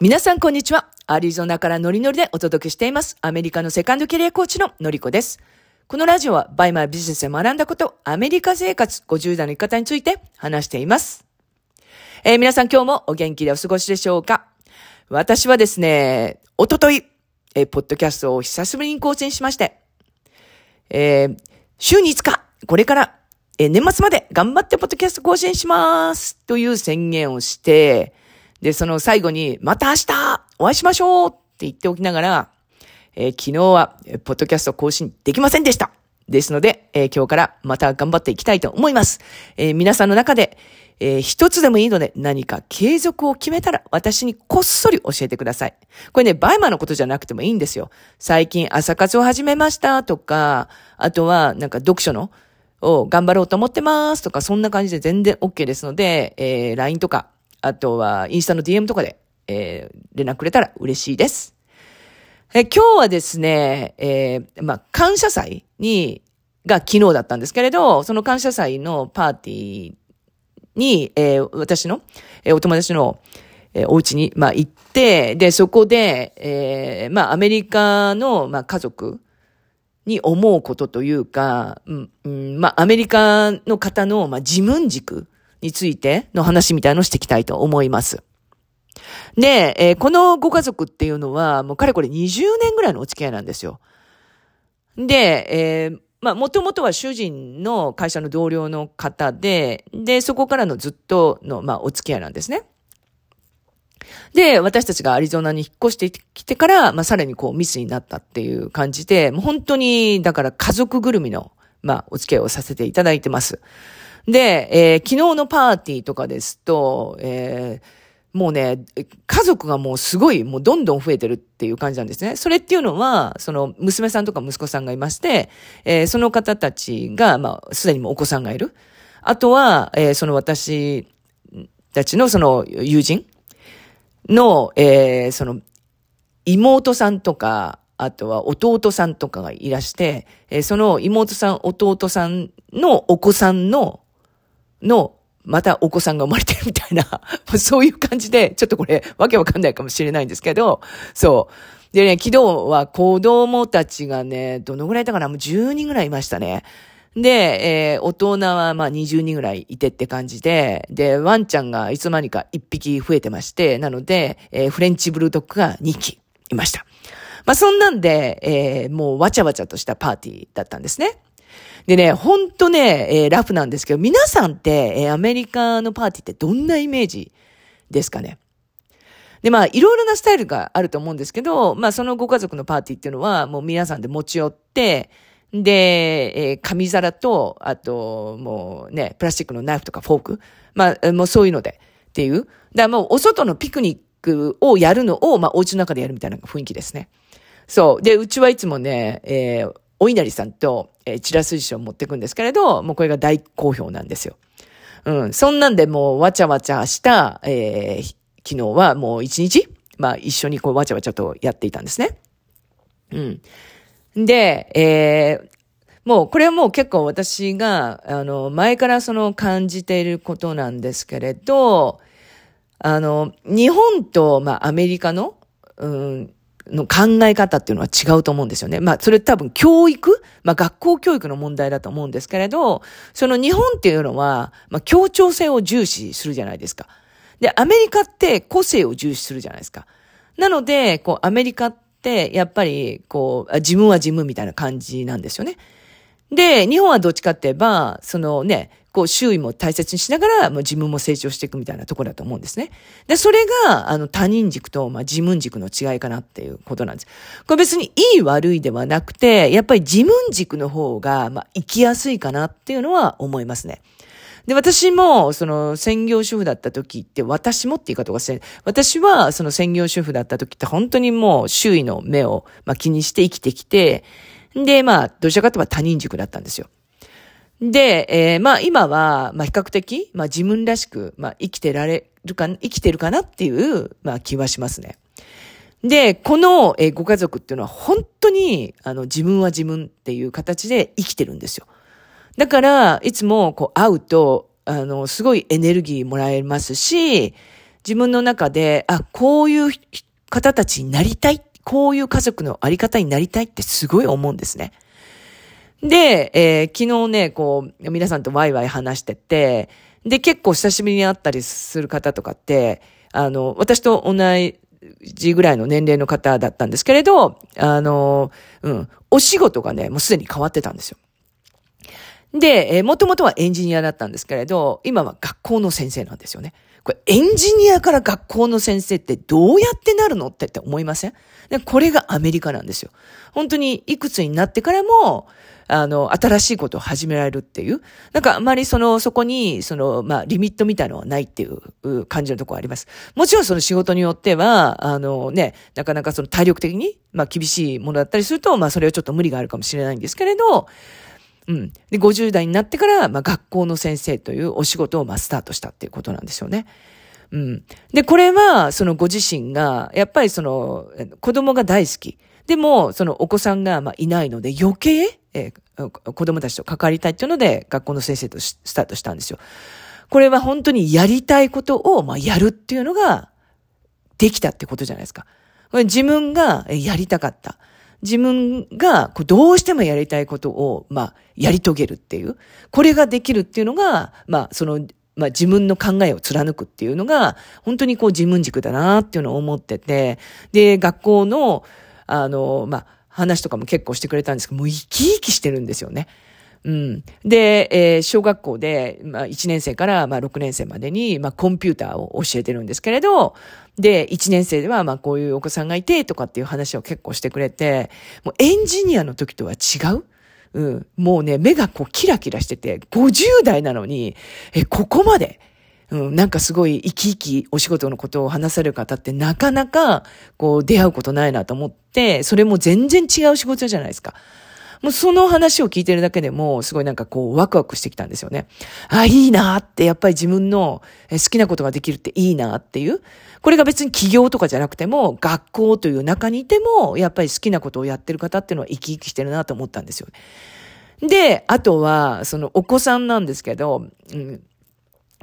皆さんこんにちは。アリゾナからノリノリでお届けしています。アメリカのセカンドキャリアコーチののりこです。このラジオはバイマービジネスで学んだこと、アメリカ生活50代の生き方について話しています。えー、皆さん今日もお元気でお過ごしでしょうか？私はですね、おととい、えー、ポッドキャストを久しぶりに更新しまして、えー、週に5日、これから、えー、年末まで頑張ってポッドキャスト更新しますという宣言をして、で、その最後に、また明日お会いしましょうって言っておきながら、えー、昨日は、ポッドキャスト更新できませんでした。ですので、えー、今日からまた頑張っていきたいと思います。えー、皆さんの中で、えー、一つでもいいので何か継続を決めたら私にこっそり教えてください。これね、バイマーのことじゃなくてもいいんですよ。最近朝活を始めましたとか、あとはなんか読書のを頑張ろうと思ってますとか、そんな感じで全然 OK ですので、えー、LINE とかあとは、インスタの DM とかで、えー、連絡くれたら嬉しいです。え今日はですね、えー、まあ、感謝祭に、が昨日だったんですけれど、その感謝祭のパーティーに、えー、私の、えー、お友達の、えー、お家に、まあ、行って、で、そこで、えー、まあ、アメリカの、まあ、家族に思うことというか、うん、うん、まあ、アメリカの方の、まあ、自分軸についての話みたいのをしていきたいと思います。で、えー、このご家族っていうのは、もうかれこれ20年ぐらいのお付き合いなんですよ。で、えー、まあ、もともとは主人の会社の同僚の方で、で、そこからのずっとの、まあ、お付き合いなんですね。で、私たちがアリゾナに引っ越してきてから、まあ、さらにこうミスになったっていう感じで、もう本当に、だから家族ぐるみの、まあ、お付き合いをさせていただいてます。で、えー、昨日のパーティーとかですと、えー、もうね、家族がもうすごい、もうどんどん増えてるっていう感じなんですね。それっていうのは、その娘さんとか息子さんがいまして、えー、その方たちが、まあ、すでにもお子さんがいる。あとは、えー、その私たちのその友人の、えー、その妹さんとか、あとは弟さんとかがいらして、えー、その妹さん、弟さんのお子さんのの、またお子さんが生まれてるみたいな、そういう感じで、ちょっとこれ、わけわかんないかもしれないんですけど、そう。でね、昨日は子供たちがね、どのぐらいだからもう10人ぐらいいましたね。で、えー、大人はまあ20人ぐらいいてって感じで、で、ワンちゃんがいつまにか1匹増えてまして、なので、えー、フレンチブルドッグが2匹いました。まあそんなんで、えー、もうわちゃわちゃとしたパーティーだったんですね。でね、ほんとね、えー、ラフなんですけど、皆さんって、えー、アメリカのパーティーってどんなイメージですかね？で、まあ、いろいろなスタイルがあると思うんですけど、まあ、そのご家族のパーティーっていうのは、もう皆さんで持ち寄って、で、えー、紙皿と、あと、もうね、プラスチックのナイフとかフォーク。まあ、もうそういうので、っていう。だからもう、お外のピクニックをやるのを、まあ、お家の中でやるみたいな雰囲気ですね。そう。で、うちはいつもね、えー、お稲荷さんと、えー、チラスジを持っていくんですけれど、もうこれが大好評なんですよ。うん。そんなんでもうわちゃわちゃした、えー、昨日はもう一日、まあ一緒にこうわちゃわちゃとやっていたんですね。うん。で、えー、もう、これはもう結構私が、あの、前からその感じていることなんですけれど、あの、日本と、まあ、アメリカの、うん、の考え方っていうのは違うと思うんですよね。まあ、それ多分教育？まあ、学校教育の問題だと思うんですけれど、その日本っていうのは、まあ、協調性を重視するじゃないですか。で、アメリカって個性を重視するじゃないですか。なので、こう、アメリカって、やっぱり、こう、自分は自分みたいな感じなんですよね。で、日本はどっちかって言えば、そのね、こう周囲も大切にしながら、もう自分も成長していくみたいなところだと思うんですね。で、それが、あの、他人軸と、まあ、自分軸の違いかなっていうことなんです。これ別にいい悪いではなくて、やっぱり自分軸の方が、まあ、生きやすいかなっていうのは思いますね。で、私も、その、専業主婦だった時って、私もって言い方がして私は、その専業主婦だった時って、本当にもう、周囲の目を、まあ、気にして生きてきて、で、まあ、どちらかといえば他人軸だったんですよ。で、えー、まあ今は、まあ比較的、まあ自分らしく、まあ生きてられるか、生きてるかなっていう、まあ気はしますね。で、この、えー、ご家族っていうのは本当に、あの、自分は自分っていう形で生きてるんですよ。だから、いつもこう会うと、あの、すごいエネルギーもらえますし、自分の中で、あ、こういう方たちになりたい。こういう家族のあり方になりたいってすごい思うんですね。で、えー、昨日ね、こう、皆さんとワイワイ話してて、で、結構久しぶりに会ったりする方とかって、あの、私と同じぐらいの年齢の方だったんですけれど、あの、うん、お仕事がね、もうすでに変わってたんですよ。で、えー、もともとはエンジニアだったんですけれど、今は学校の先生なんですよね。これ、エンジニアから学校の先生ってどうやってなるのってって思いません？でこれがアメリカなんですよ。本当にいくつになってからも、あの、新しいことを始められるっていう。なんかあまりその、そこに、その、まあ、リミットみたいのはないっていう感じのところあります。もちろんその仕事によっては、あのね、なかなかその体力的に、まあ、厳しいものだったりすると、まあ、それはちょっと無理があるかもしれないんですけれど、うん。で、50代になってから、まあ、学校の先生というお仕事を、まあ、スタートしたっていうことなんですよね。うん。で、これは、そのご自身が、やっぱりその、子供が大好き。でも、そのお子さんがまあいないので余計、え、子供たちと関わりたいっていうので、学校の先生とスタートしたんですよ。これは本当にやりたいことを、まあ、やるっていうのが、できたってことじゃないですか。これ自分がやりたかった。自分がこうどうしてもやりたいことを、まあ、やり遂げるっていう。これができるっていうのが、まあ、その、まあ自分の考えを貫くっていうのが、本当にこう自分軸だなっていうのを思ってて、で、学校の、あの、まあ、話とかも結構してくれたんですけど、もう生き生きしてるんですよね。うん。で、えー、小学校で、まあ、1年生から、まあ、6年生までに、まあ、コンピューターを教えてるんですけれど、で、1年生では、まあ、こういうお子さんがいて、とかっていう話を結構してくれて、もうエンジニアの時とは違う？うん。もうね、目がこうキラキラしてて、50代なのに、え、ここまで、うん、なんかすごい生き生きお仕事のことを話される方ってなかなかこう出会うことないなと思って、それも全然違う仕事じゃないですか。もうその話を聞いてるだけでも、すごいなんかこうワクワクしてきたんですよね。あ、いいなって、やっぱり自分の好きなことができるっていいなっていう。これが別に企業とかじゃなくても、学校という中にいても、やっぱり好きなことをやってる方っていうのは生き生きしてるなと思ったんですよね。で、あとは、そのお子さんなんですけど、うん、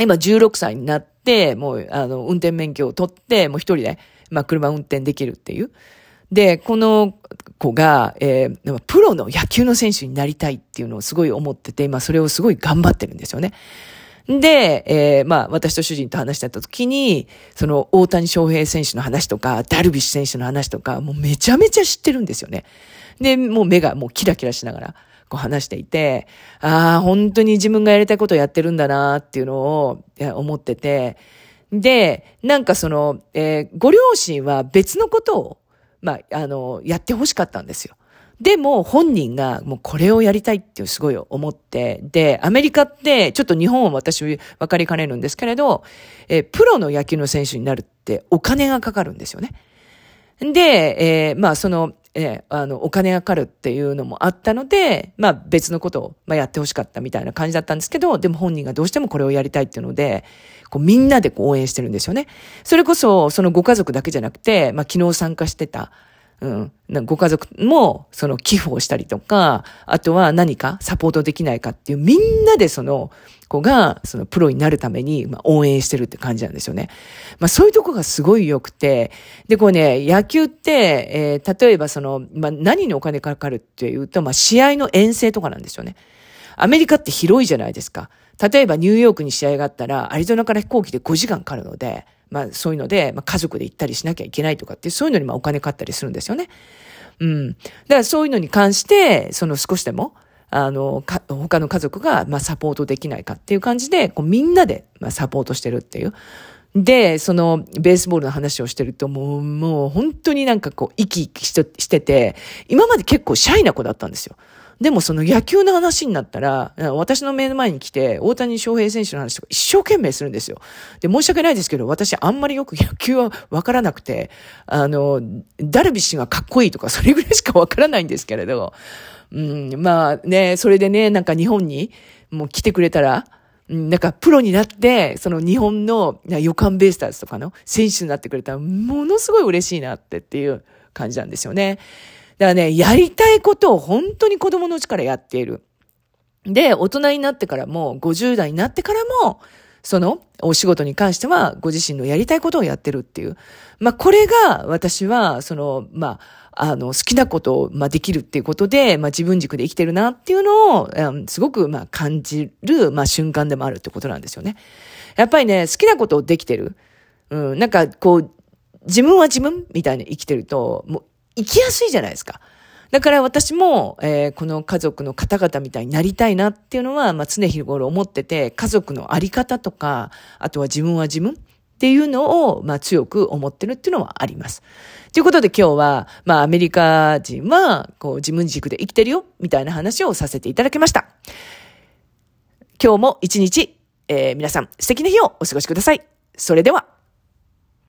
今16歳になって、もう、あの、運転免許を取って、もう一人で、まあ、車運転できるっていう。で、この子が、えー、プロの野球の選手になりたいっていうのをすごい思ってて、今それをすごい頑張ってるんですよね。で、えー、まあ、私と主人と話してた時に、その、大谷翔平選手の話とか、ダルビッシュ選手の話とか、もうめちゃめちゃ知ってるんですよね。で、もう目がもうキラキラしながら。こう話していて、ああ、本当に自分がやりたいことをやってるんだなっていうのを思ってて、で、なんかその、えー、ご両親は別のことを、まあ、あの、やってほしかったんですよ。でも本人がもうこれをやりたいってすごい思って、で、アメリカってちょっと日本は私分かりかねるんですけれど、え、プロの野球の選手になるってお金がかかるんですよね。で、えー、まあその、えあの、お金がかかるっていうのもあったので、まあ別のことを、まあ、やってほしかったみたいな感じだったんですけど、でも本人がどうしてもこれをやりたいっていうので、こうみんなでこう応援してるんですよね。それこそ、そのご家族だけじゃなくて、まあ昨日参加してた、うん。ご家族も、その寄付をしたりとか、あとは何かサポートできないかっていう、みんなでその子が、そのプロになるために、まあ、応援してるって感じなんですよね。まあ、そういうとこがすごい良くて、で、こうね、野球って、えー、例えばその、まあ、何にお金かかるっていうと、まあ、試合の遠征とかなんですよね。アメリカって広いじゃないですか。例えばニューヨークに試合があったら、アリゾナから飛行機で5時間かかるので、まあそういうので、まあ家族で行ったりしなきゃいけないとかって、そういうのにまあお金かかったりするんですよね。うん。だからそういうのに関して、その少しでも、あの、か、他の家族が、まあ、サポートできないかっていう感じで、こう、みんなで、まあ、サポートしてるっていう。で、その、ベースボールの話をしてると、もう、もう、本当になんかこう、生き生きしてて、今まで結構シャイな子だったんですよ。でもその野球の話になったら、私の目の前に来て、大谷翔平選手の話とか一生懸命するんですよ。で、申し訳ないですけど、私あんまりよく 野球はわからなくて、あの、ダルビッシュがかっこいいとか、それぐらいしかわからないんですけれど、うん、まあね、それでね、なんか日本にもう来てくれたら、なんかプロになって、その日本の予感ベイスターズとかの選手になってくれたら、ものすごい嬉しいなってっていう感じなんですよね。だからね、やりたいことを本当に子供のうちからやっている。で、大人になってからも、50代になってからも、そのお仕事に関してはご自身のやりたいことをやってるっていう。まあ、これが私は、その、まあ、あの、好きなことを、まあ、できるっていうことで、まあ、自分軸で生きてるなっていうのを、すごく、まあ、感じる、まあ、瞬間でもあるってことなんですよね。やっぱりね、好きなことをできてる。うん、なんか、こう、自分は自分みたいに生きてると、もう、生きやすいじゃないですか。だから私も、えー、この家族の方々みたいになりたいなっていうのは、まあ、常日頃思ってて、家族のあり方とか、あとは自分は自分っていうのを、まあ、強く思ってるっていうのはあります。ということで今日は、まあ、アメリカ人は、こう、自分軸で生きてるよ、みたいな話をさせていただきました。今日も一日、えー、皆さん素敵な日をお過ごしください。それでは。